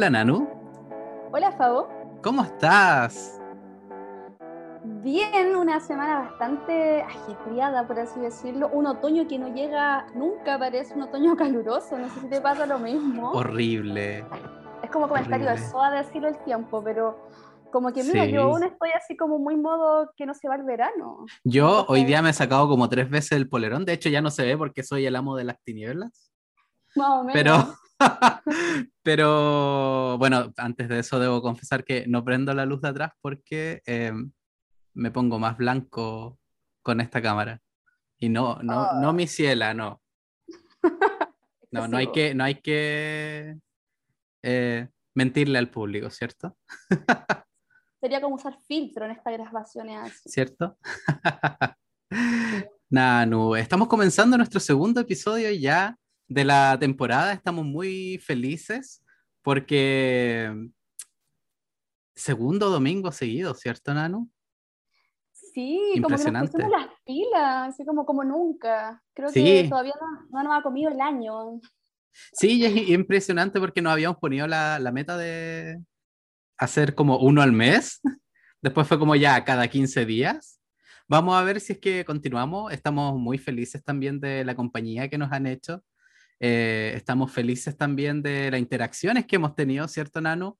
Hola Nanu. Hola Fabo. ¿Cómo estás? Bien, una semana bastante ajetreada, por así decirlo. Un otoño que no llega nunca, parece un otoño caluroso. No sé si te pasa lo mismo. Horrible. Es como comentario de soa decirlo el tiempo, pero como que mira, yo aún estoy así como muy modo que no se va el verano. Yo hoy día me he sacado como tres veces el polerón. De hecho, ya no se ve porque soy el amo de las tinieblas. Pero, pero bueno, antes de eso debo confesar que no prendo la luz de atrás porque em, me pongo más blanco con esta cámara. Y no, no, no ah. mi ciela, no. No, no hay que, no hay que eh, mentirle al público, ¿cierto? Sería como usar filtro en estas grabaciones. ¿Cierto? Nanu, estamos comenzando nuestro segundo episodio ya de la temporada. Estamos muy felices porque segundo domingo seguido, ¿cierto, Nanu? Sí, Impresionante. como que nos las pilas, así como, como nunca. Creo que todavía no, nos ha comido el año. Sí, es impresionante porque nos habíamos ponido la, la meta de hacer como uno al mes. Después fue como ya cada 15 días. Vamos a ver si es que continuamos. Estamos muy felices también de la compañía que nos han hecho. Eh, estamos felices también de las interacciones que hemos tenido, ¿cierto, Nano?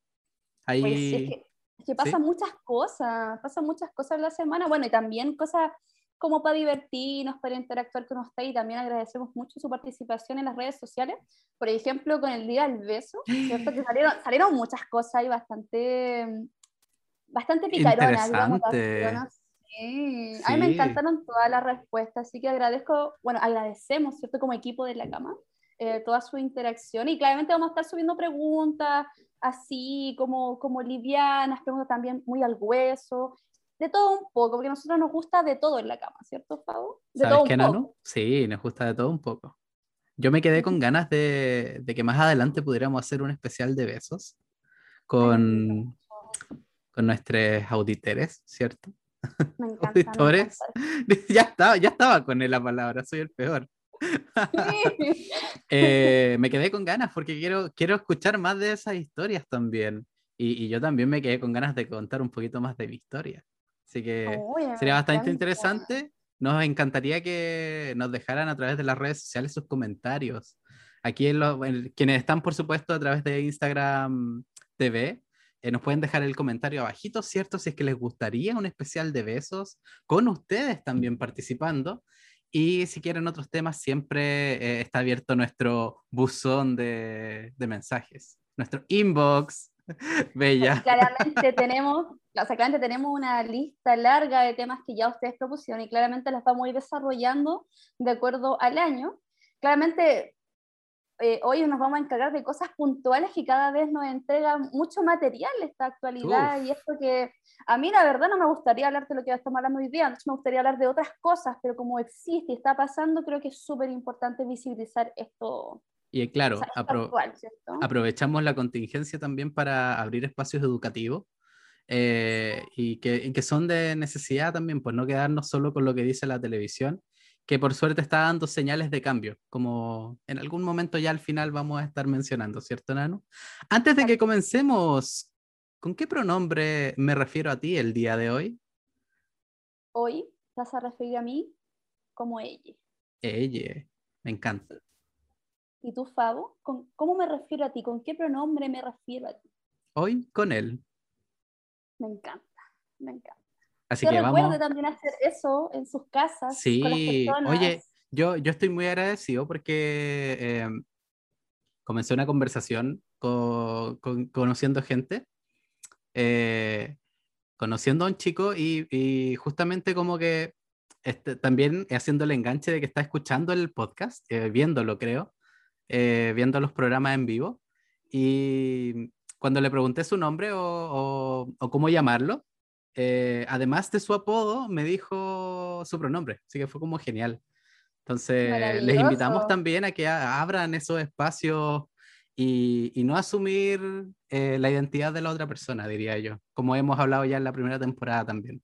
Ahí... Pues es que, pasa muchas cosas, pasan muchas cosas en la semana, bueno, y también cosas como para divertirnos, para interactuar con usted y también agradecemos mucho su participación en las redes sociales, por ejemplo, con el Día del Beso, ¿cierto? Que salieron, salieron muchas cosas y bastante, bastante picaronas, digamos, Sí. A mí me encantaron todas las respuestas, así que agradezco, bueno, agradecemos, ¿cierto? Como equipo de la cama, eh, toda su interacción y claramente vamos a estar subiendo preguntas así como, como livianas, preguntas también muy al hueso, de todo un poco, porque a nosotros nos gusta de todo en la cama, ¿cierto, Fabo? De ¿Sabes qué, Nano? Sí, nos gusta de todo un poco. Yo me quedé con ganas de, de, que más adelante pudiéramos hacer un especial de besos con, con nuestros auditores, ¿cierto? Me encanta, Auditores. ya, estaba, ya estaba con él la palabra, soy el peor. Eh, me quedé con ganas porque quiero, quiero escuchar más de esas historias también. Y, y, yo también me quedé con ganas de contar un poquito más de mi historia. Así que sería bastante interesante. Nos encantaría que nos dejaran a través de las redes sociales sus comentarios. Aquí en quienes están, por supuesto, a través de Instagram TV, eh, nos pueden dejar el comentario abajito, ¿cierto? Si es que les gustaría un especial de besos, con ustedes también participando. Y si quieren otros temas, siempre eh, está abierto nuestro buzón de, mensajes, nuestro inbox. Bella. Claramente tenemos, claramente tenemos una lista larga de temas que ya ustedes propusieron y claramente las vamos a ir desarrollando de acuerdo al año. Claramente eh, hoy nos vamos a encargar de cosas puntuales que cada vez nos entregan mucho material esta actualidad y esto que a mí la verdad no me gustaría hablar de lo que estamos hablando hoy día, me gustaría hablar de otras cosas, pero como existe y está pasando, creo que es súper importante visibilizar esto. Y claro, aprovechamos la contingencia también para abrir espacios educativos eh, y, que, y que son de necesidad también, pues no quedarnos solo con lo que dice la televisión que por suerte está dando señales de cambio, como en algún momento ya al final vamos a estar mencionando, ¿cierto, Nano? Antes de que comencemos, ¿con qué pronombre me refiero a ti el día de hoy? Hoy vas a referir a mí como ella. Ella, me encanta. ¿Y tú, Fabo? ¿Cómo me refiero a ti? ¿Con qué pronombre me refiero a ti? Hoy con él. Me encanta, me encanta. Así que, vamos. también hacer eso en sus casas. Sí, con las personas. oye, yo, yo estoy muy agradecido porque eh, comencé una conversación con, conociendo gente, eh, conociendo a un chico y, y justamente como que este, también haciendo el enganche de que está escuchando el podcast, eh, viéndolo creo, viendo los programas en vivo. Y cuando le pregunté su nombre o, o cómo llamarlo, eh, además de su apodo, me dijo su pronombre, así que fue como genial. Entonces, les invitamos también a que abran esos espacios y, y no asumir eh, la identidad de la otra persona, diría yo, como hemos hablado ya en la primera temporada también.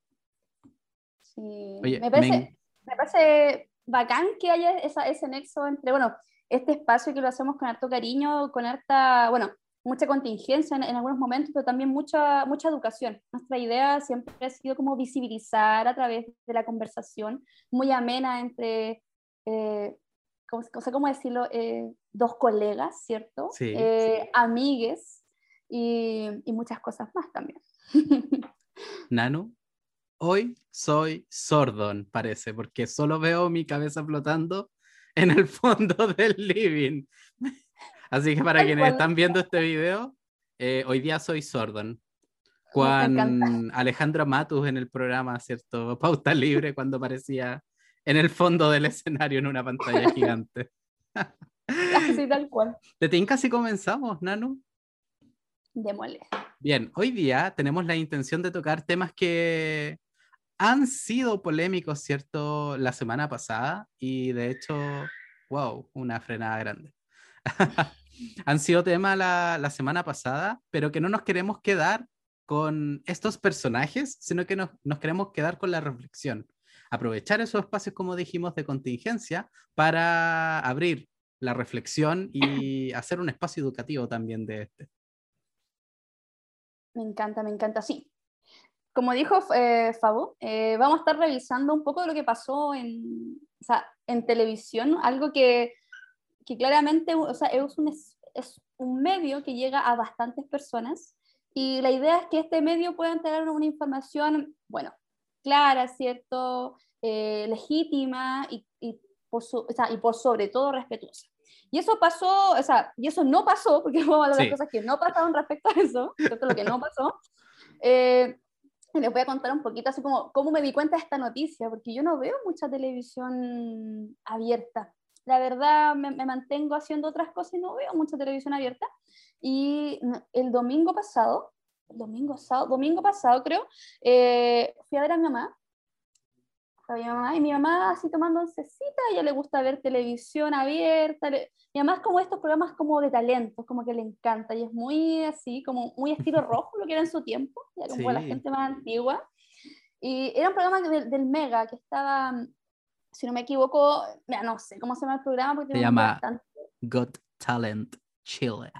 Sí, me, parece, me... parece bacán que haya esa, ese nexo entre, bueno, este espacio que lo hacemos con harto cariño, con harta, bueno, mucha contingencia en, algunos momentos, pero también mucha, mucha educación. Nuestra idea siempre ha sido como visibilizar a través de la conversación, muy amena entre, eh, ¿cómo, cómo decirlo? Eh, dos colegas, ¿cierto? Sí, eh, Amigues y, y muchas cosas más también. Nanu, hoy soy sordón, parece, porque solo veo mi cabeza flotando en el fondo del living. Así que para quienes están viendo este video, eh, hoy día soy Sordon. Juan Alejandro Matus en el programa, ¿cierto? Pauta Libre, cuando aparecía en el fondo del escenario en una pantalla gigante. Así tal cual. ¿De ti casi comenzamos, Nanu? Démosle. Bien, hoy día tenemos la intención de tocar temas que han sido polémicos, ¿cierto? La semana pasada y de hecho, wow, una frenada grande. han sido tema la, la, semana pasada, pero que no nos queremos quedar con estos personajes, sino que nos, nos queremos quedar con la reflexión. Aprovechar esos espacios, como dijimos, de contingencia para abrir la reflexión y hacer un espacio educativo también de este. Me encanta, me encanta, sí. Como dijo eh, Fabo, eh, vamos a estar revisando un poco de lo que pasó en, o sea, en televisión, algo que que claramente o sea, es, un, es un medio que llega a bastantes personas y la idea es que este medio pueda tener una información, bueno, clara, ¿cierto? Eh, legítima y, y, por o sea, y por sobre todo respetuosa. Y eso pasó, o sea, y eso no pasó, porque vamos a hablar de las cosas que no pasaron respecto a eso, lo que no pasó. Eh, les voy a contar un poquito así como cómo me di cuenta de esta noticia, porque yo no veo mucha televisión abierta la verdad me, mantengo haciendo otras cosas y no veo mucha televisión abierta. Y el domingo pasado, domingo, sábado, domingo pasado creo, eh, fui a ver a mi mamá. A mi mamá y mi mamá así tomando oncecita, ella le gusta ver televisión abierta. Mi mamá es como estos programas como de talentos, como que le encanta y es muy así, como muy estilo rojo lo que era en su tiempo, ya como la gente más antigua. Y era un programa del, del Mega que estaba si no me equivoco, no sé cómo se llama el programa. Porque se llama Got Talent Chile.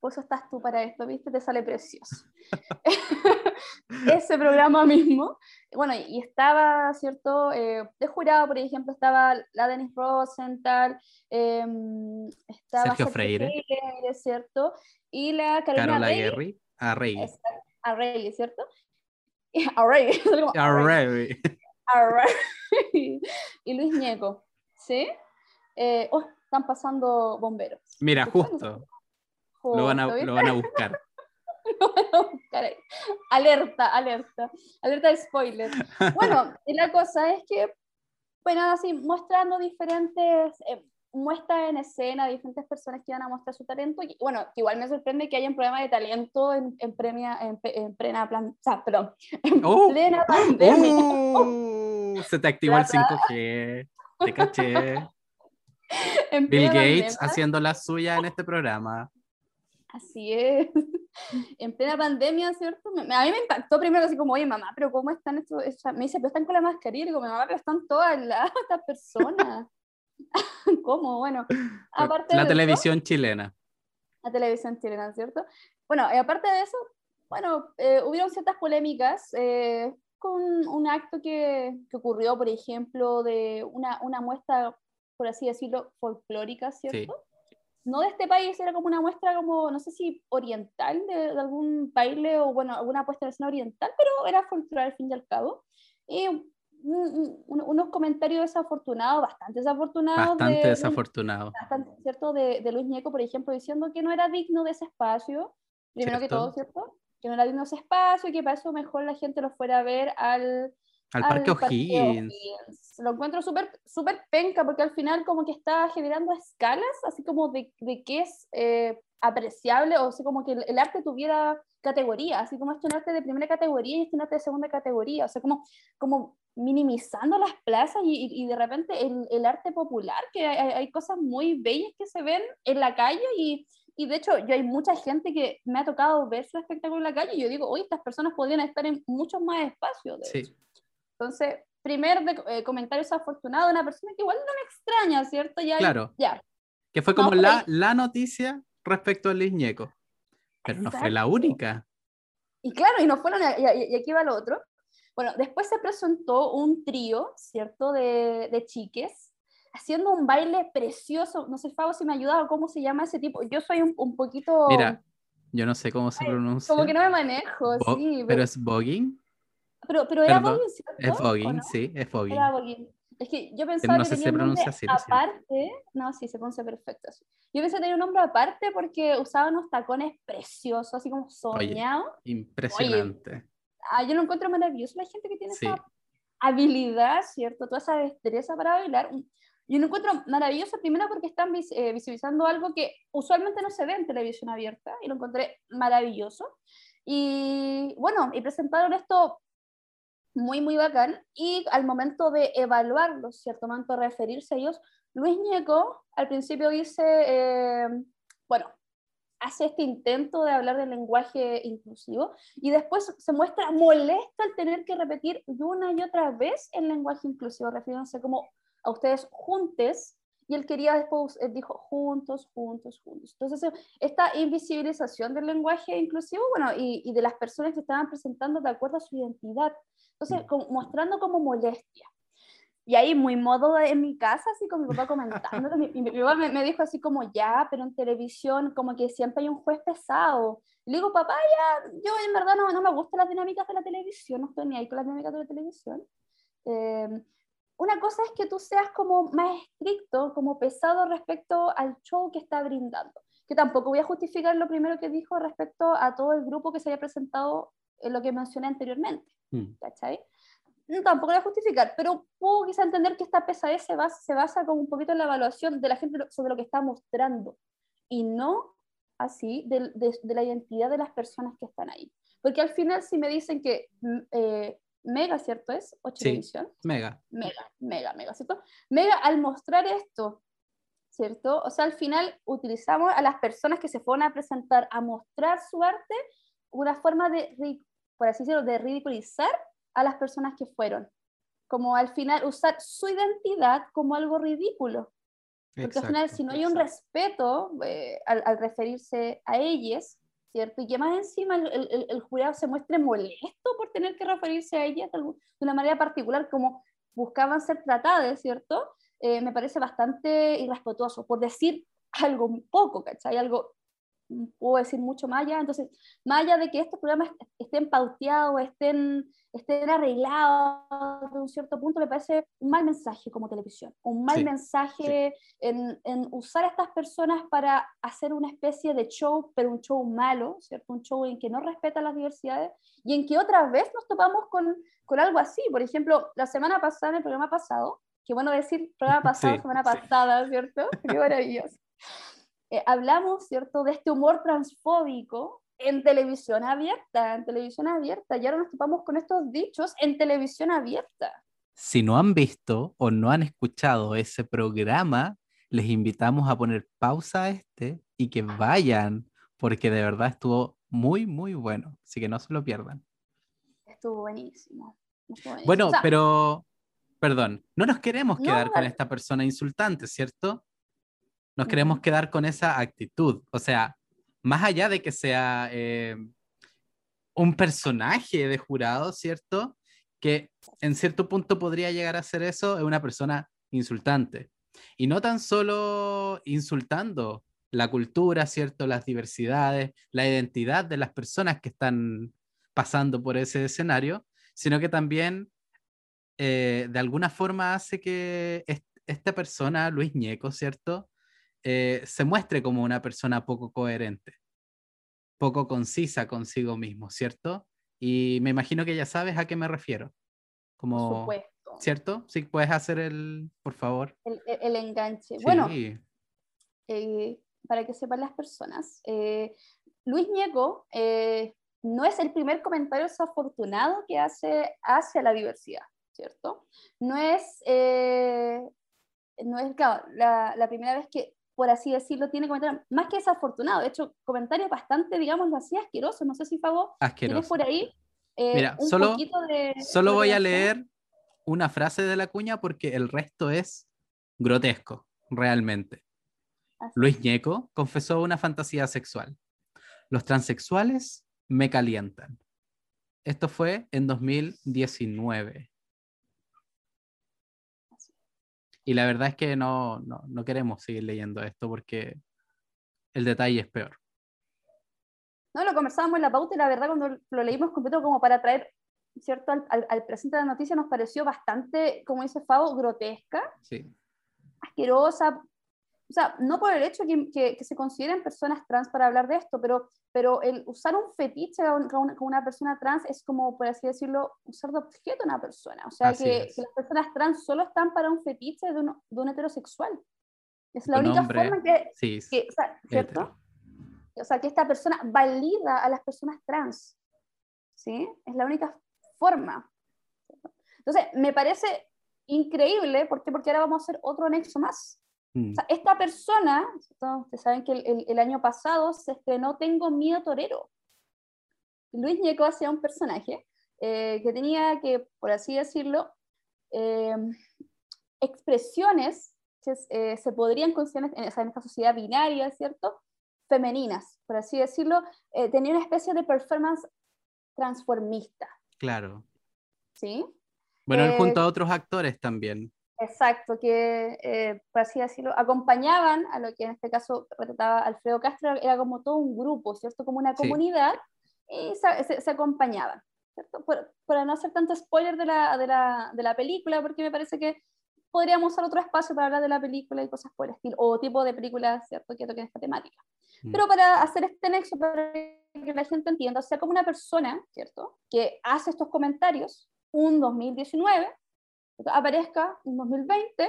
Pues estás tú para esto, ¿viste? Te sale precioso. Ese programa mismo. Bueno, y estaba, ¿cierto? Eh, de jurado, por ejemplo, estaba la Dennis Rosenthal, em, estaba Sergio, Freire. ¿cierto? Y la Carolina Carola Guerri. A Rey. A Rey, ¿cierto? A Rey. Y Luis Ñeco, ¿sí? Eh, oh, están pasando bomberos. Mira, justo. Lo, van a, lo van a buscar. lo van a buscar ahí. Alerta, alerta. Alerta de spoiler. Bueno, y la cosa es que, bueno, así, mostrando diferentes eh, muestra en escena diferentes personas que van a mostrar su talento. Y, bueno, igual me sorprende que haya un programa de talento en, en, premia, en, plena plan, o sea, perdón, en oh, plena pandemia. Oh, se te activó el 5G, te caché. Bill Gates haciendo la suya en este programa. Así es. En plena pandemia, ¿cierto? A mí me impactó primero así como, oye, mamá, pero ¿cómo están estos? Me dice, pero están con la mascarilla. Y digo, mamá, pero están todas las estas personas. ¿Cómo? Bueno, aparte La televisión chilena. La televisión chilena, ¿cierto? Bueno, aparte de eso, bueno, eh, hubieron ciertas polémicas eh, con un acto que, que, ocurrió, por ejemplo, de una, una muestra, por así decirlo, folclórica, ¿cierto? No de este país, era como una muestra como, no sé si oriental, de, algún baile o, bueno, alguna puesta en escena oriental, pero era folclórica al fin y al cabo. Y unos comentarios desafortunados, bastante desafortunados. Bastante desafortunados. ¿cierto? De, de, Luis Ñeco, por ejemplo, diciendo que no era digno de ese espacio, primero que todo, ¿cierto? Que no era digno de ese espacio y que para eso mejor la gente lo fuera a ver al... Al, Parque O'Higgins. Lo encuentro súper súper penca porque al final como que está generando escalas, así como de, de qué es eh, apreciable, o sea, como que el, arte tuviera categoría, así como es un arte de primera categoría y este un arte de segunda categoría, o sea, como, como minimizando las plazas y, y de repente el, el, arte popular, que hay, hay, cosas muy bellas que se ven en la calle y, y, de hecho yo hay mucha gente que me ha tocado ver su espectáculo en la calle y yo digo, oye, estas personas podrían estar en muchos más espacios. sí. Entonces, primer de, eh, comentario de una persona que igual no me extraña, ¿cierto? Ya, claro. Ya. Que fue como la, la noticia respecto a Liz Ñeco, pero no fue la única. Y claro, y no fue la y, aquí va lo otro. Bueno, después se presentó un trío, ¿cierto?, de, de chiques, haciendo un baile precioso. No sé, Fabo, si me ayuda o cómo se llama ese tipo. Yo soy un, un poquito... Mira, yo no sé cómo se pronuncia. Como que no me manejo, sí. Pero, es voguing. Pero, pero era voguing, ¿cierto? Es voguing, sí, es voguing. Era voguing. Es que yo pensaba no que tenía un nombre así, aparte, no, sí, se pronuncia perfecto así. Yo pensé que tenía un nombre aparte porque usaba unos tacones preciosos, así como soñado. impresionante. Ah, yo lo encuentro maravilloso la gente que tiene esa habilidad, ¿cierto? Toda esa destreza para bailar. Yo lo encuentro maravilloso primero porque están eh, visibilizando algo que usualmente no se ve en televisión abierta y lo encontré maravilloso. Y bueno, y presentaron esto muy, muy bacán. Y al momento de evaluarlo, cierto momento de referirse a ellos, Luis Ñeco al principio dice, eh, bueno, hace este intento de hablar del lenguaje inclusivo y después se muestra molesto al tener que repetir una y otra vez el lenguaje inclusivo, refiriéndose como a ustedes juntes y él quería después, él dijo juntos, juntos, juntos. Entonces, esta invisibilización del lenguaje inclusivo, bueno, y, y de las personas que estaban presentando de acuerdo a su identidad, entonces, mm. mostrando como molestia. Y ahí, muy modo en mi casa, así con mi papá comentando, mi, mi, papá me, dijo así como, ya, pero en televisión como que siempre hay un juez pesado. Le digo, papá, ya, yo en verdad no, no me gustan las dinámicas de la televisión, no estoy ni ahí con las dinámicas de la televisión. Eh, una cosa es que tú seas como más estricto, como pesado respecto al show que está brindando. Que tampoco voy a justificar lo primero que dijo respecto a todo el grupo que se había presentado en lo que mencioné anteriormente. Mm. ¿Cachai? Tampoco voy a justificar, pero puedo quizá entender que esta pesadez se basa, se basa como un poquito en la evaluación de la gente sobre lo que está mostrando y no así de, de, la identidad de las personas que están ahí. Porque al final si me dicen que mm, eh, Mega, ¿cierto es? ¿O televisión? Mega. Mega, Mega, Mega, ¿cierto? Mega, al mostrar esto, ¿cierto? O sea, al final utilizamos a las personas que se fueron a presentar a mostrar su arte una forma de, por así decirlo, de ridiculizar a las personas que fueron. Como al final usar su identidad como algo ridículo. Porque al final, si no hay un respeto eh, al, al, referirse a ellas, ¿cierto? Y que más encima el, el, jurado se muestre molesto por tener que referirse a ella de una manera particular, como buscaban ser tratadas, ¿cierto? Eh, me parece bastante irrespetuoso, por decir algo un poco, ¿cachai? Algo puedo decir mucho más allá. Entonces, más allá de que estos programas estén pauteados, estén, estén arreglados de un cierto punto, me parece un mal mensaje como televisión, un mal mensaje En, en, usar a estas personas para hacer una especie de show, pero un show malo, ¿cierto? Un show en que no respeta las diversidades y en que otra vez nos topamos con, con algo así. Por ejemplo, la semana pasada, en el programa pasado, qué bueno decir programa pasado, semana pasada, ¿cierto? Qué maravilloso. Eh, hablamos, ¿cierto?, de este humor transfóbico en televisión abierta, en televisión abierta, y ahora nos topamos con estos dichos en televisión abierta. Si no han visto o no han escuchado ese programa, les invitamos a poner pausa a este y que vayan, porque de verdad estuvo muy, muy bueno, así que no se lo pierdan. Estuvo buenísimo. Bueno, pero, perdón, no nos queremos quedar con esta persona insultante, ¿cierto? Nos queremos quedar con esa actitud. O sea, más allá de que sea eh, un personaje de jurado, ¿cierto? Que en cierto punto podría llegar a ser eso, es una persona insultante. Y no tan solo insultando la cultura, ¿cierto? Las diversidades, la identidad de las personas que están pasando por ese escenario, sino que también eh, de alguna forma hace que esta persona, Luis Ñeco, ¿cierto? Eh, se muestre como una persona poco coherente, poco concisa consigo mismo, ¿cierto? Y me imagino que ya sabes a qué me refiero. Como, por supuesto. ¿Cierto? Sí, puedes hacer el, por favor. El, enganche. Bueno, eh, para que sepan las personas, eh, Luis Ñeco no es el primer comentario desafortunado que hace hacia la diversidad, ¿cierto? No es, no es la, la, primera vez que por así decirlo, tiene comentarios más que desafortunado, de hecho, comentarios bastante, digamos, así asquerosos, no sé si favor tienes por ahí eh, Mira, un solo, poquito de... Solo voy a leer una frase de la cuña porque el resto es grotesco, realmente. Luis Ñeco confesó una fantasía sexual. Los transexuales me calientan. Esto fue en 2019. Y la verdad es que no, no, no queremos seguir leyendo esto porque el detalle es peor. No, lo conversábamos en la pauta y la verdad cuando lo leímos completo como para traer, ¿cierto? Al, al, presente de la noticia nos pareció bastante, como dice Fabo, grotesca, sí. asquerosa, o sea, no por el hecho que, que, se consideren personas trans para hablar de esto, pero, pero el usar un fetiche con una, una, persona trans es como, por así decirlo, usar de objeto a una persona. O sea, que, que, las personas trans solo están para un fetiche de un, de un heterosexual. Es la única forma que, sí, que o sea, ¿cierto? O sea, que esta persona valida a las personas trans. ¿Sí? Es la única forma. Entonces, me parece increíble, ¿por qué? Porque ahora vamos a hacer otro anexo más. Mm. esta persona, ustedes saben que el, el, año pasado se estrenó Tengo Miedo Torero. Luis Ñeco hacía un personaje eh, que tenía que, por así decirlo, eh, expresiones que eh, se podrían considerar en, en, esta sociedad binaria, ¿cierto? Femeninas, por así decirlo, tenía una especie de performance transformista. Claro. ¿Sí? Bueno, él junto a otros actores también. Exacto, que eh, por así decirlo, acompañaban a lo que en este caso retrataba Alfredo Castro, era como todo un grupo, ¿cierto? Como una comunidad, y se, se, acompañaban, ¿cierto? Por, para no hacer tanto spoiler de la, de, la, de la, película, porque me parece que podríamos usar otro espacio para hablar de la película y cosas por el estilo, o tipo de películas, ¿cierto? Que toquen esta temática. Mm. Pero para hacer este nexo, para que la gente entienda, o sea, como una persona, ¿cierto? Que hace estos comentarios, un 2019, aparezca en 2020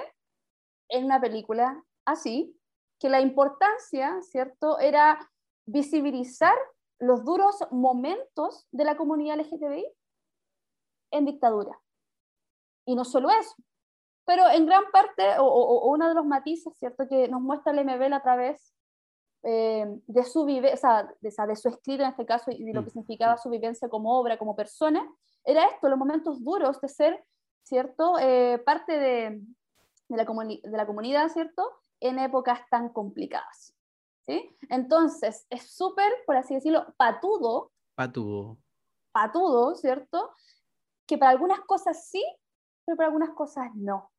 en una película así, que la importancia, ¿cierto?, era visibilizar los duros momentos de la comunidad LGTBI en dictadura. Y no solo eso, pero en gran parte, o, uno de los matices, ¿cierto?, que nos muestra el MBL a través eh, de, su vive, o sea, de, de, su escrito en este caso y de lo que mm. significaba su vivencia como obra, como persona, era esto, los momentos duros de ser ¿cierto? Eh, parte de, de, la de, la comunidad, ¿cierto? En épocas tan complicadas. ¿sí? Entonces, es súper, por así decirlo, patudo. Patudo. Patudo, ¿cierto? Que para algunas cosas sí, pero para algunas cosas no.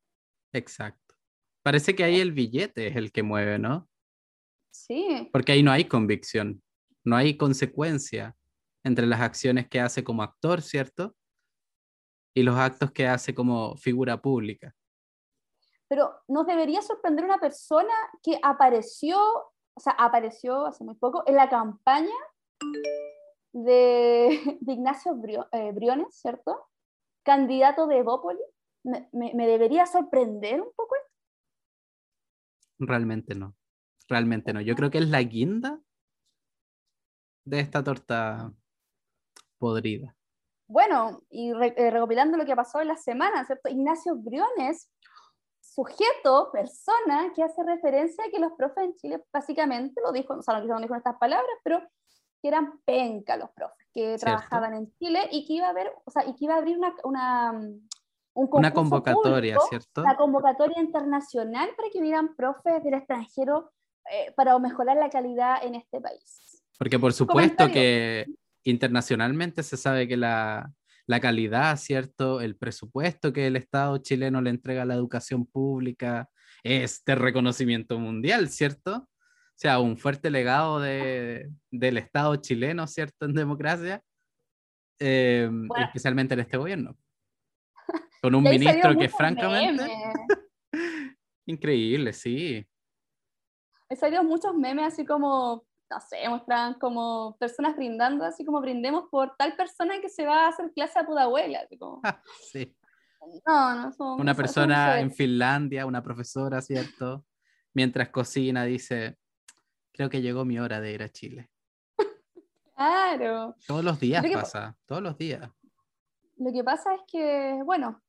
Exacto. Parece que ahí el billete es el que mueve, ¿no? Sí. Porque ahí no hay convicción, no hay consecuencia entre las acciones que hace como actor, ¿cierto? Y los actos que hace como figura pública. Pero nos debería sorprender una persona que apareció, o sea, apareció hace muy poco en la campaña de, Ignacio eh, Briones, ¿cierto? Candidato de Evópolis. Me, me, debería sorprender un poco esto? Realmente no. Realmente no. Yo creo que es la guinda de esta torta podrida. Bueno, y eh, recopilando lo que pasó en la semana, ¿cierto? Ignacio Briones, sujeto, persona, que hace referencia a que los profes en Chile básicamente, lo dijo, o sea, no dijo estas palabras, pero que eran penca los profes, que trabajaban en Chile y que iba a haber, o sea, y que iba a abrir una, una un una convocatoria, ¿cierto? Una convocatoria internacional para que vinieran profes del extranjero eh, para mejorar la calidad en este país. Porque por supuesto que internacionalmente se sabe que la, la, calidad, ¿cierto? El presupuesto que el Estado chileno le entrega a la educación pública es de reconocimiento mundial, ¿cierto? O sea, un fuerte legado de, del Estado chileno, ¿cierto? En democracia, eh, especialmente en este gobierno. Con un ministro que francamente... Increíble, sí. He salido muchos memes así como no sé, muestran como personas brindando, así como brindemos por tal persona que se va a hacer clase a tu abuela. Así como... sí. No, no Una persona en Finlandia, una profesora, ¿cierto? Mientras cocina dice, creo que llegó mi hora de ir a Chile. Claro. Todos los días pasa, todos los días. Lo que pasa es que, bueno,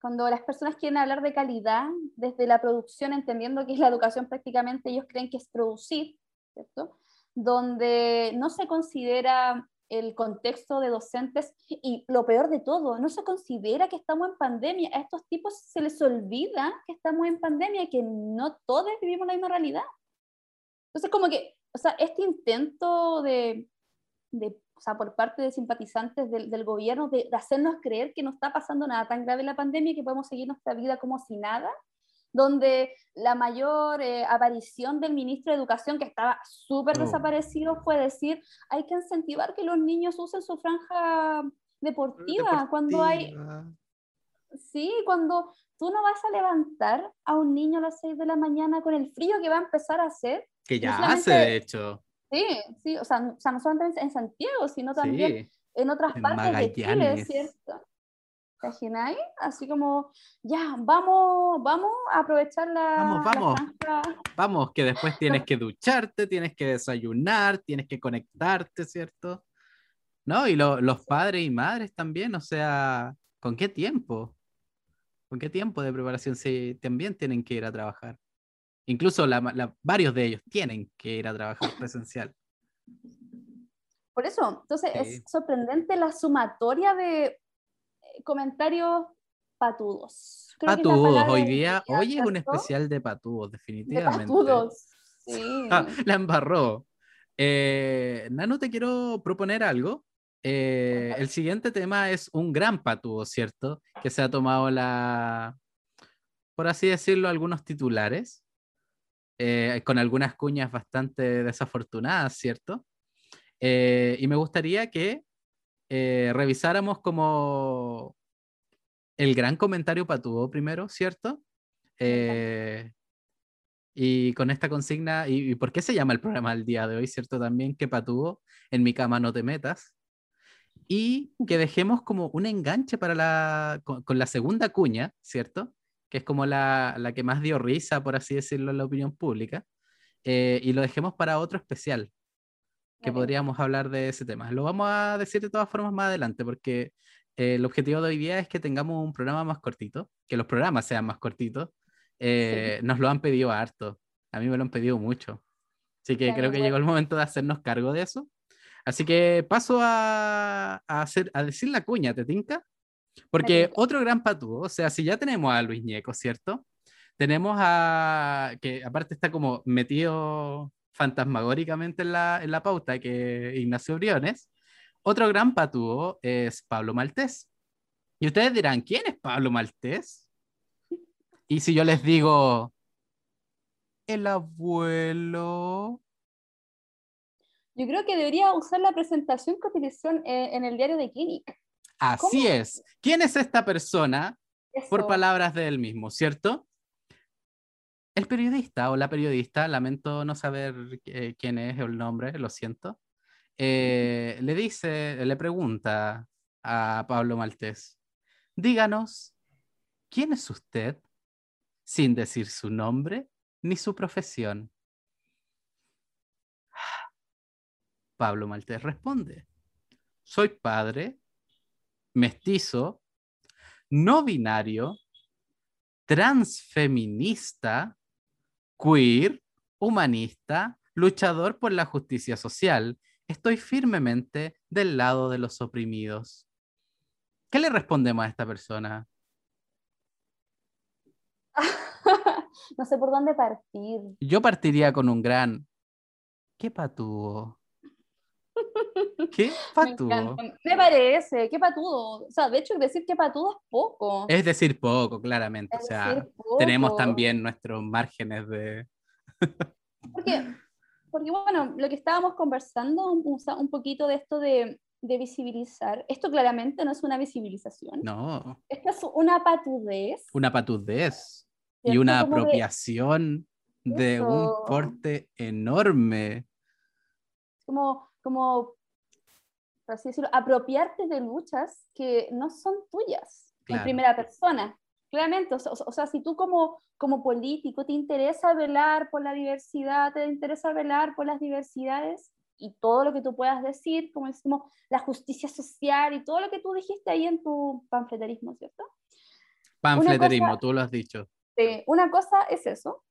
cuando las personas quieren hablar de calidad desde la producción, entendiendo que es la educación prácticamente, ellos creen que es producir, ¿cierto? Donde no se considera el contexto de docentes y lo peor de todo, no se considera que estamos en pandemia. A estos tipos se les olvida que estamos en pandemia que no todos vivimos la misma realidad. Entonces, como que, o sea, este intento de, de o sea, por parte de simpatizantes del, del gobierno de, de, hacernos creer que no está pasando nada tan grave la pandemia que podemos seguir nuestra vida como si nada, donde la mayor eh, aparición del ministro de Educación, que estaba súper oh. desaparecido, fue decir, hay que incentivar que los niños usen su franja deportiva, deportiva. cuando hay... Sí, cuando tú no vas a levantar a un niño a las 6 de la mañana con el frío que va a empezar a hacer. Que ya hace, de hecho. Sí, sí, o sea, o sea, no solamente en Santiago, sino también sí. en otras en partes Magallanes. de Chile, ¿cierto? Imagináis? Así como, ya, vamos, vamos a aprovechar la. Vamos, vamos. La vamos, que después tienes que ducharte, tienes que desayunar, tienes que conectarte, ¿cierto? ¿No? Y lo, los padres y madres también, o sea, ¿con qué tiempo? ¿Con qué tiempo de preparación si también tienen que ir a trabajar? Incluso la, la, varios de ellos tienen que ir a trabajar presencial. Por eso, entonces sí. es sorprendente la sumatoria de comentarios patudos. Creo patudos, hoy día, hoy es un especial de patudos, definitivamente. De patudos, sí. Ah, la embarró. Eh, Nano, te quiero proponer algo. Eh, el siguiente tema es un gran patudo, ¿cierto? Que se ha tomado la, por así decirlo, algunos titulares, eh, con algunas cuñas bastante desafortunadas, ¿cierto? Eh, y me gustaría que eh, revisáramos como el gran comentario patudo primero, ¿cierto? Eh, y con esta consigna, y, y, por qué se llama el programa del día de hoy, ¿cierto? También que patudo, en mi cama no te metas. Y que dejemos como un enganche para la, con, con la segunda cuña, ¿cierto? Que es como la, la, que más dio risa, por así decirlo, en la opinión pública. Eh, y lo dejemos para otro especial, que podríamos hablar de ese tema. Lo vamos a decir de todas formas más adelante, porque eh, el objetivo de hoy día es que tengamos un programa más cortito, que los programas sean más cortitos. Eh, sí. Nos lo han pedido harto, a mí me lo han pedido mucho. Así que claro, creo que bueno. llegó el momento de hacernos cargo de eso. Así que paso a, a, hacer, a decir la cuña, ¿te tinca? Porque otro gran patú, o sea, si ya tenemos a Luis Ñeco, ¿cierto? Tenemos a, que aparte está como metido fantasmagóricamente en la, en la pauta que Ignacio Briones. Otro gran patúo es Pablo Maltés. Y ustedes dirán, ¿quién es Pablo Maltés? Y si yo les digo, el abuelo. Yo creo que debería usar la presentación que utilizó en, en el diario de Clinic. Así ¿Cómo? es. ¿Quién es esta persona? Eso. Por palabras de él mismo, ¿cierto? El periodista o la periodista, lamento no saber eh, quién es el nombre, lo siento, eh, le dice, le pregunta a Pablo Maltés, díganos, ¿quién es usted? Sin decir su nombre ni su profesión. Pablo Maltés responde, soy padre, mestizo, no binario, transfeminista, queer, humanista, luchador por la justicia social. Estoy firmemente del lado de los oprimidos. ¿Qué le respondemos a esta persona? no sé por dónde partir. Yo partiría con un gran... ¿Qué patudo? ¿Qué patudo? Me, me, parece, qué patudo. O sea, de hecho, decir qué patudo es poco. Es decir poco, claramente. Es o sea, tenemos también nuestros márgenes de. porque, porque, bueno, lo que estábamos conversando, un, un poquito de esto de, de, visibilizar, esto claramente no es una visibilización. No. Esto es una patudez. Una patudez. Y una Como apropiación de, de un porte enorme. Como, como por así decirlo, apropiarte de luchas que no son tuyas claro. en primera persona. Claramente, o sea, o sea, si tú como, como político te interesa velar por la diversidad, te interesa velar por las diversidades y todo lo que tú puedas decir, como decimos, la justicia social y todo lo que tú dijiste ahí en tu panfleterismo, ¿cierto? Panfleterismo, cosa, tú lo has dicho. Sí, una cosa es eso,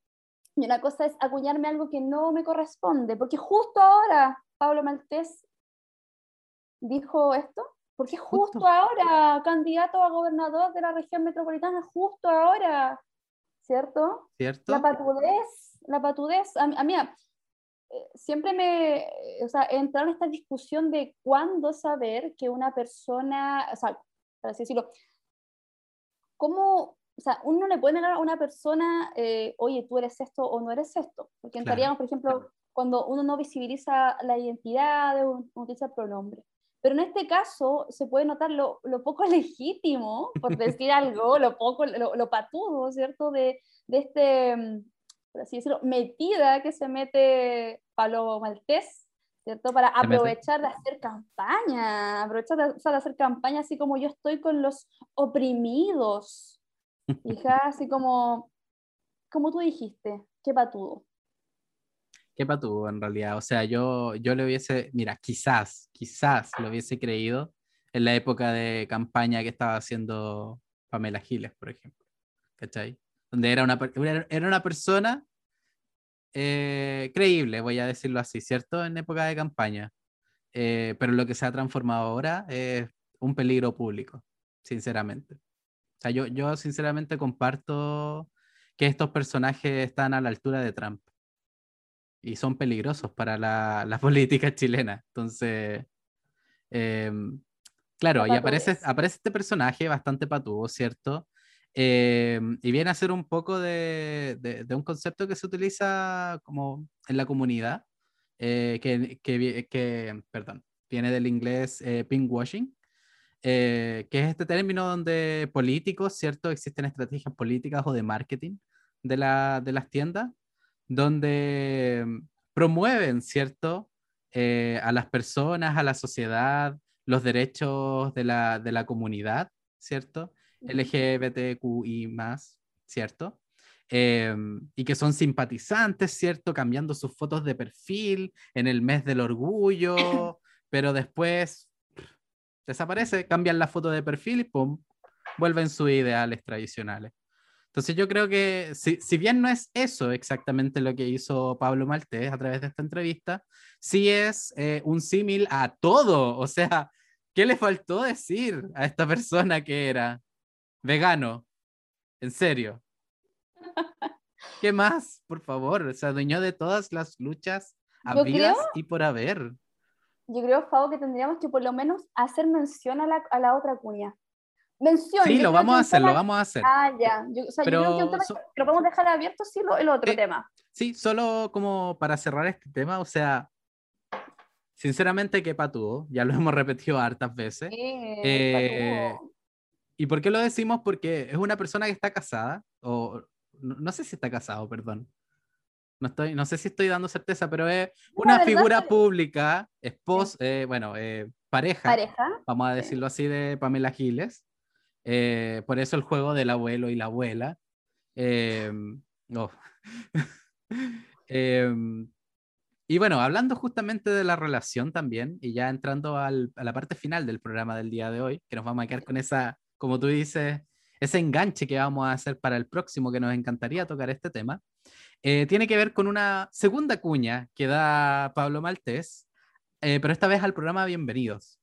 y una cosa es acuñarme algo que no me corresponde, porque justo ahora Pablo Maltés dijo esto? Porque justo, justo ahora, candidato a gobernador de la región metropolitana, justo ahora, ¿cierto? ¿Cierto? La patudez, la patudez, a, mí, eh, siempre me, o sea, entrar en esta discusión de cuándo saber que una persona, o sea, para así decirlo, cómo, o sea, uno le puede negar a una persona, eh, oye, tú eres esto o no eres esto, porque entraríamos, por ejemplo, cuando uno no visibiliza la identidad, o utiliza el pronombre. Pero en este caso se puede notar lo, lo poco legítimo, por decir algo, lo poco, lo, lo patudo, ¿cierto? De, de este, mm, por así decirlo, metida que se mete Pablo Maltés, ¿cierto? Para aprovechar de hacer campaña, aprovechar de, de, hacer campaña así como yo estoy con los oprimidos, hija, así como, como tú dijiste, qué patudo qué patuvo en realidad. O sea, yo, yo le hubiese, mira, quizás, quizás lo hubiese creído en la época de campaña que estaba haciendo Pamela Giles, por ejemplo. ¿Cachai? Donde era una, era una persona eh, creíble, voy a decirlo así, ¿cierto? En época de campaña. Eh, pero lo que se ha transformado ahora es un peligro público, sinceramente. O sea, yo, yo sinceramente comparto que estos personajes están a la altura de Trump y son peligrosos para la, la política chilena. Entonces, em, claro, y aparece, aparece este personaje bastante patudo, ¿cierto? Em, y viene a ser un poco de, de, un concepto que se utiliza como en la comunidad, eh, que, que, que, perdón, viene del inglés eh, pinkwashing, eh, que es este término donde políticos, ¿cierto? Existen estrategias políticas o de marketing de, la, de las tiendas donde promueven, ¿cierto? Eh, a las personas, a la sociedad, los derechos de la, de la comunidad, ¿cierto? LGBTQI más, ¿cierto? Em, y que son simpatizantes, ¿cierto? Cambiando sus fotos de perfil en el mes del orgullo, pero después desaparece, cambian la foto de perfil y ¡pum! vuelven sus ideales tradicionales. Entonces yo creo que si, si, bien no es eso exactamente lo que hizo Pablo Maltés a través de esta entrevista, sí es eh, un símil a todo. O sea, ¿qué le faltó decir a esta persona que era vegano? En serio. ¿Qué más? Por favor, se adueñó de todas las luchas habidas y por haber. Yo creo, Fabo, que tendríamos que por lo menos hacer mención a la, a la otra cuña mención. Sí, lo vamos a hacer, lo vamos a hacer. Ah, ya. o sea, Pero, yo creo que, lo podemos dejar abierto, sí, el otro eh, tema. Sí, solo como para cerrar este tema, o sea, sinceramente, qué patudo, ya lo hemos repetido hartas veces. Eh, ¿Y por qué lo decimos? Porque es una persona que está casada, o no, sé si está casado, perdón. No, estoy, no sé si estoy dando certeza, pero es una figura pública, esposa, eh, bueno, pareja, pareja, vamos a decirlo así, de Pamela Giles. Eh, por eso el juego del abuelo y la abuela. Eh, em, y bueno, hablando justamente de la relación también, y ya entrando a la parte final del programa del día de hoy, que nos vamos a quedar con esa, como tú dices, ese enganche que vamos a hacer para el próximo, que nos encantaría tocar este tema, eh, tiene que ver con una segunda cuña que da Pablo Maltés, pero esta vez al programa Bienvenidos.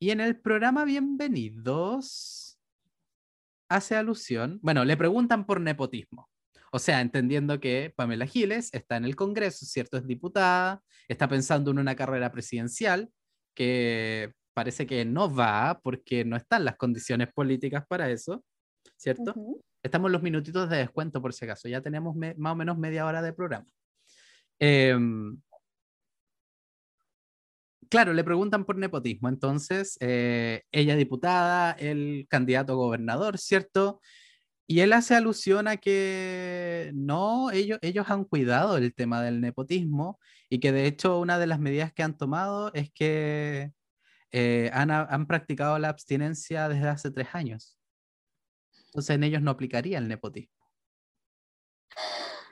Y en el programa Bienvenidos hace alusión, bueno, le preguntan por nepotismo. O sea, entendiendo que Pamela Giles está en el Congreso, ¿cierto? Es diputada, está pensando en una carrera presidencial que parece que no va porque no están las condiciones políticas para eso, ¿cierto? Estamos en los minutitos de descuento por si acaso, ya tenemos más o menos media hora de programa. Eh, claro, le preguntan por nepotismo. Entonces, eh, ella diputada, el candidato a gobernador, ¿cierto? Y él hace alusión a que no, ellos, ellos han cuidado el tema del nepotismo y que de hecho una de las medidas que han tomado es que eh, han, han, practicado la abstinencia desde hace tres años. Entonces en ellos no aplicaría el nepotismo.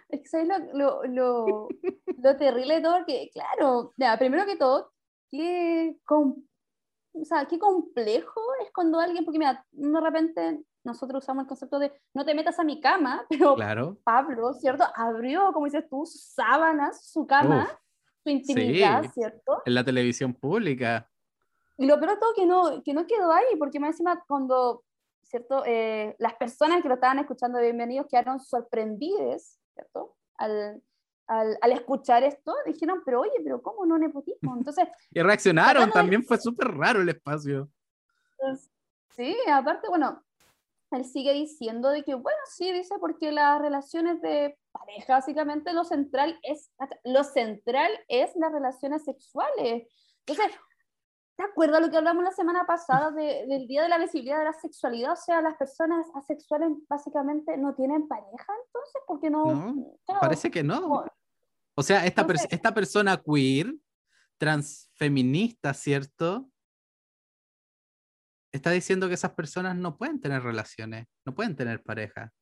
Es que lo, lo, lo, terrible de todo? Que, claro, primero que todo, qué, o sea, qué complejo es cuando alguien, porque mira, de repente nosotros usamos el concepto de no te metas a mi cama, pero Pablo, ¿cierto? Abrió, como dices tú, sábanas, su cama, su intimidad, ¿cierto? En la televisión pública. y lo peor todo que no, que no quedó ahí, porque más encima cuando, ¿cierto? Eh, las personas que lo estaban escuchando de Bienvenidos quedaron sorprendidas, ¿cierto? Al, al, al, escuchar esto, dijeron, pero oye, pero ¿cómo no nepotismo? Entonces... y reaccionaron, también fue súper raro el espacio. sí, aparte, bueno, él sigue diciendo de que, bueno, sí, dice, porque las relaciones de pareja, básicamente lo central es, lo central es las relaciones sexuales. Entonces, ¿te acuerdas lo que hablamos la semana pasada del Día de la Visibilidad de la Sexualidad? O sea, las personas asexuales básicamente no tienen pareja, entonces, porque no... no parece que no. O sea, esta, esta persona queer, transfeminista, ¿cierto? Está diciendo que esas personas no pueden tener relaciones, no pueden tener pareja.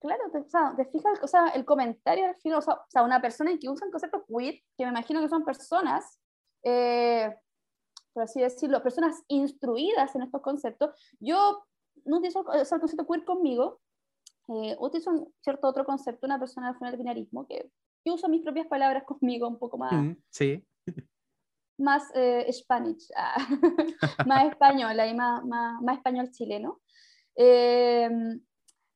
Claro, te, o sea, te fijas, o sea, el comentario al final, o sea, o sea, una persona que usa el concepto queer, que me imagino que son personas eh, por así decirlo, personas instruidas en estos conceptos. Yo no utilizo el concepto queer conmigo, eh, utilizo un cierto otro concepto, una persona del final binarismo, que yo uso mis propias palabras conmigo un poco más. Mm, sí. Más eh, Spanish, ah, más español, y más, más, más español chileno. Eh,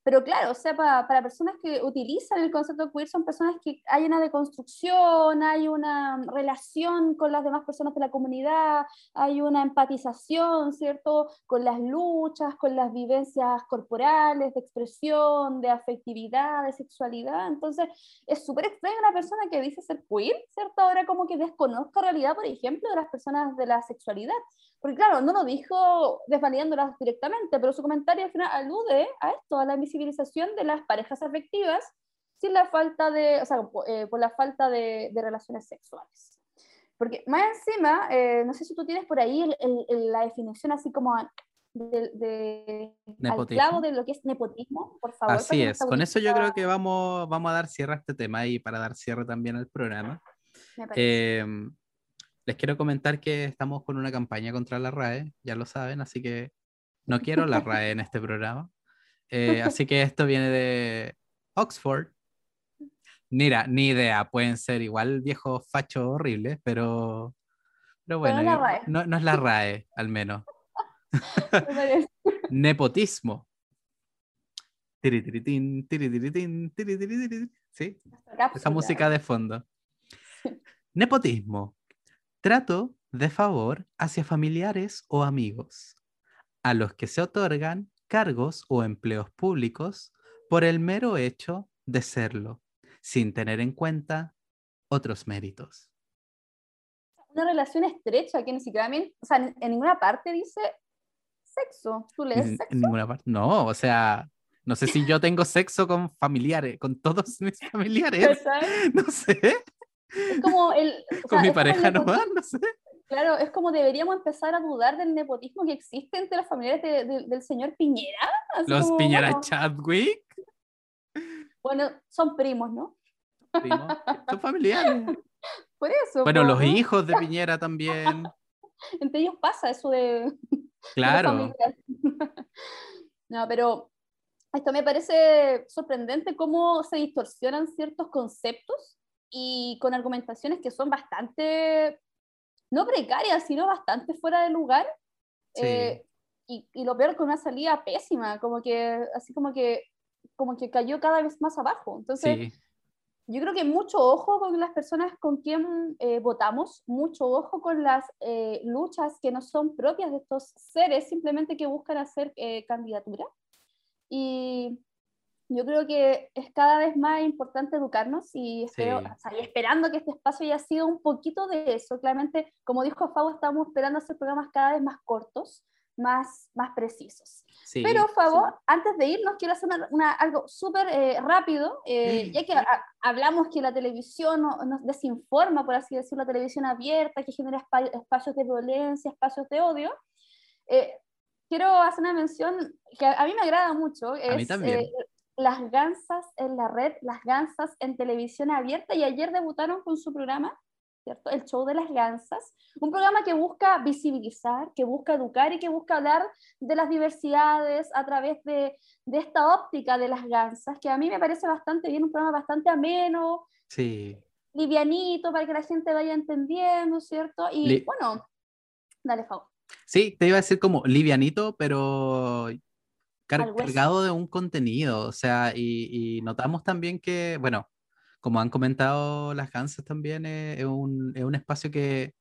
pero claro, o sea, para, para, personas que utilizan el concepto queer son personas que hay una deconstrucción, hay una relación con las demás personas de la comunidad, hay una empatización, ¿cierto? Con las luchas, con las vivencias corporales, de expresión, de afectividad, de sexualidad. Entonces, es súper extraño una persona que dice ser queer, ¿cierto? Ahora como que desconozca realidad, por ejemplo, de las personas de la sexualidad. Porque claro, no lo dijo desvalidándolas directamente, pero su comentario al final alude a esto, a la invisibilización de las parejas afectivas sin la falta de, o sea, eh, por la falta de, de, relaciones sexuales. Porque más encima, eh, no sé si tú tienes por ahí el, el, la definición así como de, de al clavo de lo que es nepotismo, por favor. Así es, con eso yo creo que vamos, vamos a dar cierre a este tema y para dar cierre también al programa. Eh, les quiero comentar que estamos con una campaña contra la RAE, ya lo saben, así que no quiero la RAE en este programa. Eh, así que esto viene de Oxford. Mira, ni idea, pueden ser igual viejos fachos horribles, pero, pero bueno, no, no, es la RAE, al menos. Nepotismo. ¿Sí? Esa música de fondo. Nepotismo Trato de favor hacia familiares o amigos, a los que se otorgan cargos o empleos públicos por el mero hecho de serlo, sin tener en cuenta otros méritos. Una relación estrecha que ni siquiera, o sea, en ninguna parte dice sexo. ¿Tú lees sexo? En ninguna parte. No, o sea, no sé si yo tengo sexo con familiares, con todos mis familiares. No sé. Es como el... Con mi pareja nomás, no sé. Claro, es como deberíamos empezar a dudar del nepotismo que existe entre los familiares del señor Piñera. los Piñera Chadwick. Bueno, son primos, ¿no? Primos, son familiares. Por eso. Bueno, los hijos de Piñera también. entre ellos pasa eso de... Claro. no, pero esto me parece sorprendente cómo se distorsionan ciertos conceptos y con argumentaciones que son bastante, no precarias, sino bastante fuera de lugar. Eh, y, y, lo peor con una salida pésima, como que, así como que, como que cayó cada vez más abajo. Entonces, yo creo que mucho ojo con las personas con quien eh, votamos, mucho ojo con las eh, luchas que no son propias de estos seres, simplemente que buscan hacer candidatura. Y, yo creo que es cada vez más importante educarnos y, espero, esperando que este espacio haya sido un poquito de eso. Claramente, como dijo Fabo, estamos esperando hacer programas cada vez más cortos, más, más precisos. Pero, Fabo, antes de irnos, quiero hacer una, algo súper eh, rápido, eh, ya que hablamos que la televisión nos, desinforma, por así decirlo, la televisión abierta, que genera espacios de violencia, espacios de odio. Eh, quiero hacer una mención que a, mí me agrada mucho. Es, a mí también las gansas en la red, las gansas en televisión abierta y ayer debutaron con su programa, ¿cierto? El show de las gansas, un programa que busca visibilizar, que busca educar y que busca hablar de las diversidades a través de, de esta óptica de las gansas, que a mí me parece bastante bien, un programa bastante ameno, sí. livianito, para que la gente vaya entendiendo, ¿cierto? Y bueno, dale, Fau. Sí, te iba a decir como livianito, pero cargado de un contenido, o sea, y, notamos también que, bueno, como han comentado las Gansas también, eh, es, un, es, un, espacio que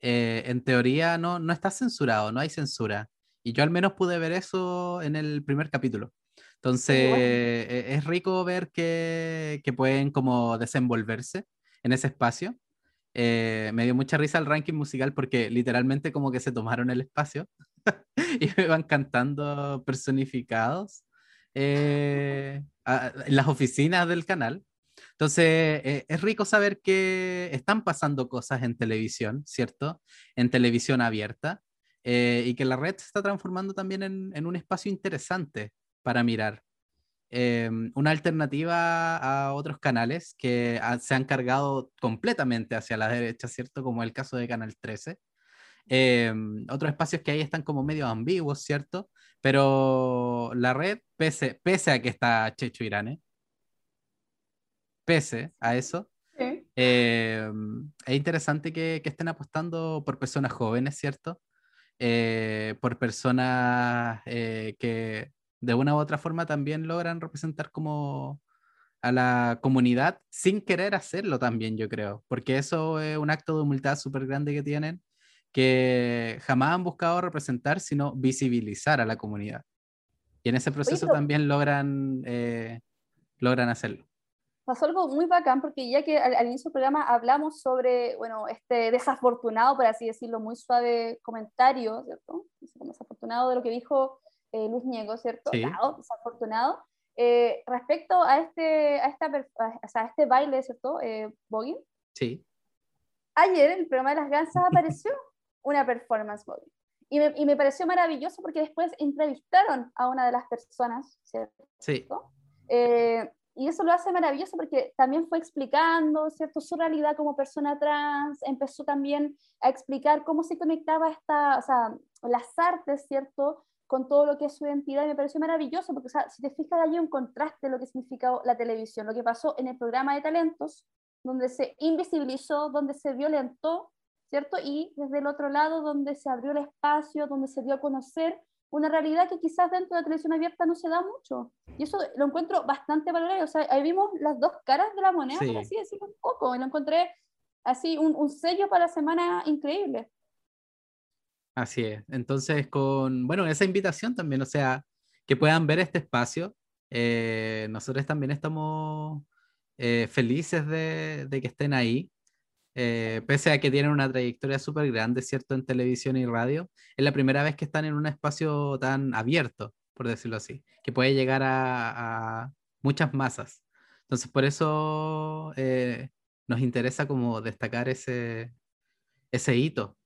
eh, en teoría no, no está censurado, no hay censura. Y yo al menos pude ver eso en el primer capítulo. Entonces, e, es rico ver que, que, pueden como desenvolverse en ese espacio. Eh, me dio mucha risa el ranking musical porque literalmente como que se tomaron el espacio y me van cantando personificados eh, en las oficinas del canal. Entonces, eh, es rico saber que están pasando cosas en televisión, ¿cierto? En televisión abierta, eh, y que la red se está transformando también en, en un espacio interesante para mirar. una alternativa a otros canales que se han cargado completamente hacia la derecha, ¿cierto? Como el caso de Canal 13, eh, otros espacios que ahí están como medio ambiguos, ¿cierto? Pero la red, pese, pese a que está Checho Irane, pese a eso, eh, es interesante que, que, estén apostando por personas jóvenes, ¿cierto? Eh, por personas que de una u otra forma también logran representar como a la comunidad sin querer hacerlo también, yo creo, porque eso es un acto de humildad súper grande que tienen que jamás han buscado representar, sino visibilizar a la comunidad. Y en ese proceso también logran, eh, logran hacerlo. Pasó algo muy bacán, porque ya que al, inicio del programa hablamos sobre, bueno, este desafortunado, por así decirlo, muy suave comentario, ¿cierto? Desafortunado de lo que dijo eh, Luis Niego, ¿cierto? Sí. desafortunado. Eh, respecto a este, a, esta, a este baile, ¿cierto? Eh, Sí. Ayer en el programa de las gansas apareció una performance móvil. Y me, y me, pareció maravilloso porque después entrevistaron a una de las personas, ¿cierto? Sí. Eh, y eso lo hace maravilloso porque también fue explicando, ¿cierto? Su realidad como persona trans, empezó también a explicar cómo se conectaba esta, o sea, las artes, ¿cierto? Con todo lo que es su identidad y me pareció maravilloso porque, o sea, si te fijas, hay un contraste de lo que significa la televisión, lo que pasó en el programa de talentos, donde se invisibilizó, donde se violentó ¿cierto? Y desde el otro lado, donde se abrió el espacio, donde se dio a conocer una realidad que quizás dentro de la televisión abierta no se da mucho. Y eso lo encuentro bastante valorable. O sea, ahí vimos las dos caras de la moneda, por así decirlo un poco. Y lo encontré así, un, un sello para la semana increíble. Así es. Entonces, con, bueno, esa invitación también, o sea, que puedan ver este espacio. Eh, nosotros también estamos eh, felices de, de, que estén ahí. Eh, pese a que tienen una trayectoria súper grande, ¿cierto? En televisión y radio, es la primera vez que están en un espacio tan abierto, por decirlo así, que puede llegar a, muchas masas. Entonces, por eso eh, nos interesa como destacar ese, ese hito,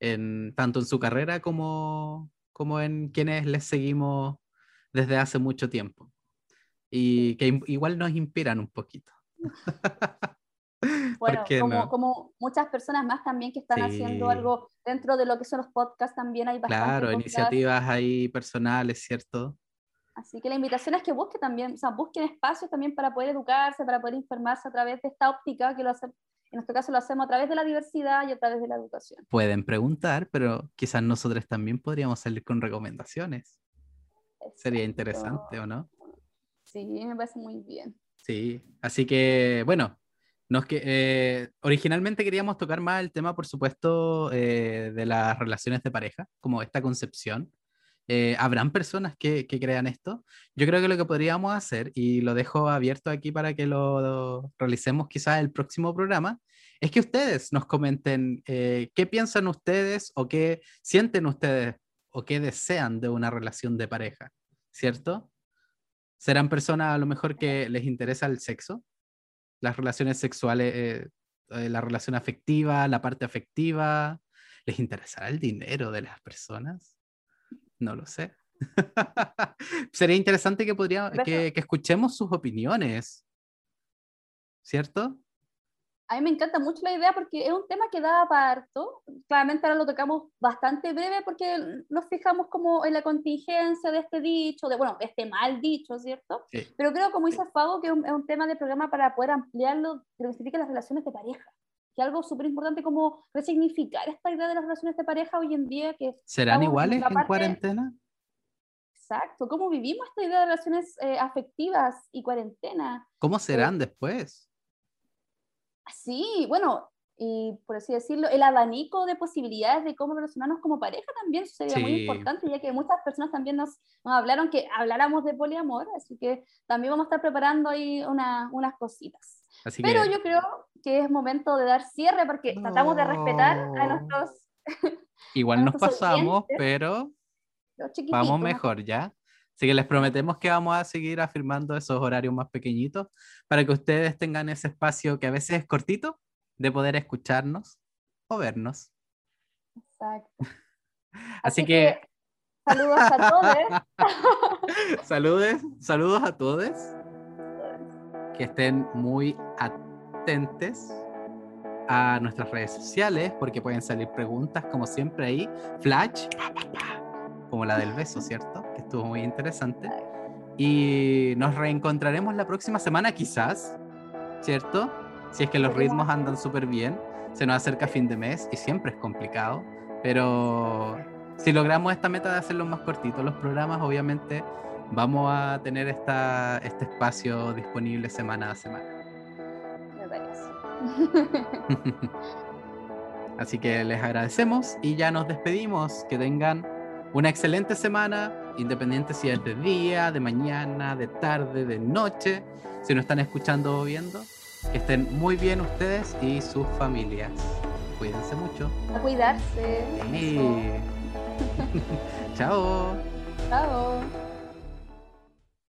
en, tanto en su carrera como, como en quienes les seguimos desde hace mucho tiempo y que igual nos inspiran un poquito. Bueno, como, como, muchas personas más también que están haciendo algo dentro de lo que son los podcasts, también hay bastantes Claro, iniciativas ahí personales, ¿cierto? Así que la invitación es que busquen también, o sea, busquen espacios también para poder educarse, para poder informarse a través de esta óptica que lo hace, en nuestro caso lo hacemos a través de la diversidad y a través de la educación. Pueden preguntar, pero quizás nosotros también podríamos salir con recomendaciones. Sería interesante, ¿o no? Sí, me parece muy bien. Sí, así que bueno, eh, originalmente queríamos tocar más el tema, por supuesto, eh, de las relaciones de pareja, como esta concepción. Eh, ¿Habrán personas que, que, crean esto? Yo creo que lo que podríamos hacer, y lo dejo abierto aquí para que lo, realicemos quizás el próximo programa, es que ustedes nos comenten qué piensan ustedes o qué sienten ustedes o qué desean de una relación de pareja, ¿cierto? ¿Serán personas a lo mejor que les interesa el sexo? Las relaciones sexuales, eh, eh, la relación afectiva, la parte afectiva. ¿Les interesará el dinero de las personas? No lo sé. Sería interesante que, podría, que, que escuchemos sus opiniones, ¿cierto? A mí me encanta mucho la idea porque es un tema que da parto. Claramente ahora lo tocamos bastante breve porque nos fijamos como en la contingencia de este dicho, de bueno, este mal dicho, ¿cierto? Pero creo, como dice Fago, que es un, tema de programa para poder ampliarlo de lo que significa las relaciones de pareja, que algo súper importante como resignificar esta idea de las relaciones de pareja hoy en día. que ¿Serán iguales en, cuarentena? Exacto, ¿cómo vivimos esta idea de relaciones eh, afectivas y cuarentena? ¿Cómo serán después? Sí, bueno, y por así decirlo, el abanico de posibilidades de cómo relacionarnos como pareja también sería muy importante, ya que muchas personas también nos, nos, hablaron que habláramos de poliamor, así que también vamos a estar preparando ahí una, unas cositas. Pero yo creo que es momento de dar cierre porque tratamos de respetar a nuestros... Igual nos pasamos, pero vamos mejor, ¿ya? Así que les prometemos que vamos a seguir afirmando esos horarios más pequeñitos para que ustedes tengan ese espacio que a veces es cortito, de poder escucharnos o vernos. Exacto. Así, que... Saludos a todos. saludos, saludos a todos. Que estén muy atentos a nuestras redes sociales porque pueden salir preguntas como siempre ahí. Flash, como la del beso, ¿cierto? Que estuvo muy interesante. Y nos reencontraremos la próxima semana quizás, ¿cierto? si es que los ritmos andan súper bien. Se nos acerca fin de mes y siempre es complicado, pero si logramos esta meta de hacerlos más cortitos los programas, obviamente vamos a tener esta, este espacio disponible semana a semana. Me parece. Así que les agradecemos y ya nos despedimos. Que tengan una excelente semana, independiente si es de día, de mañana, de tarde, de noche, si nos están escuchando o viendo. Que estén muy bien ustedes y sus familias. Cuídense mucho. A cuidarse. Chao. Chao.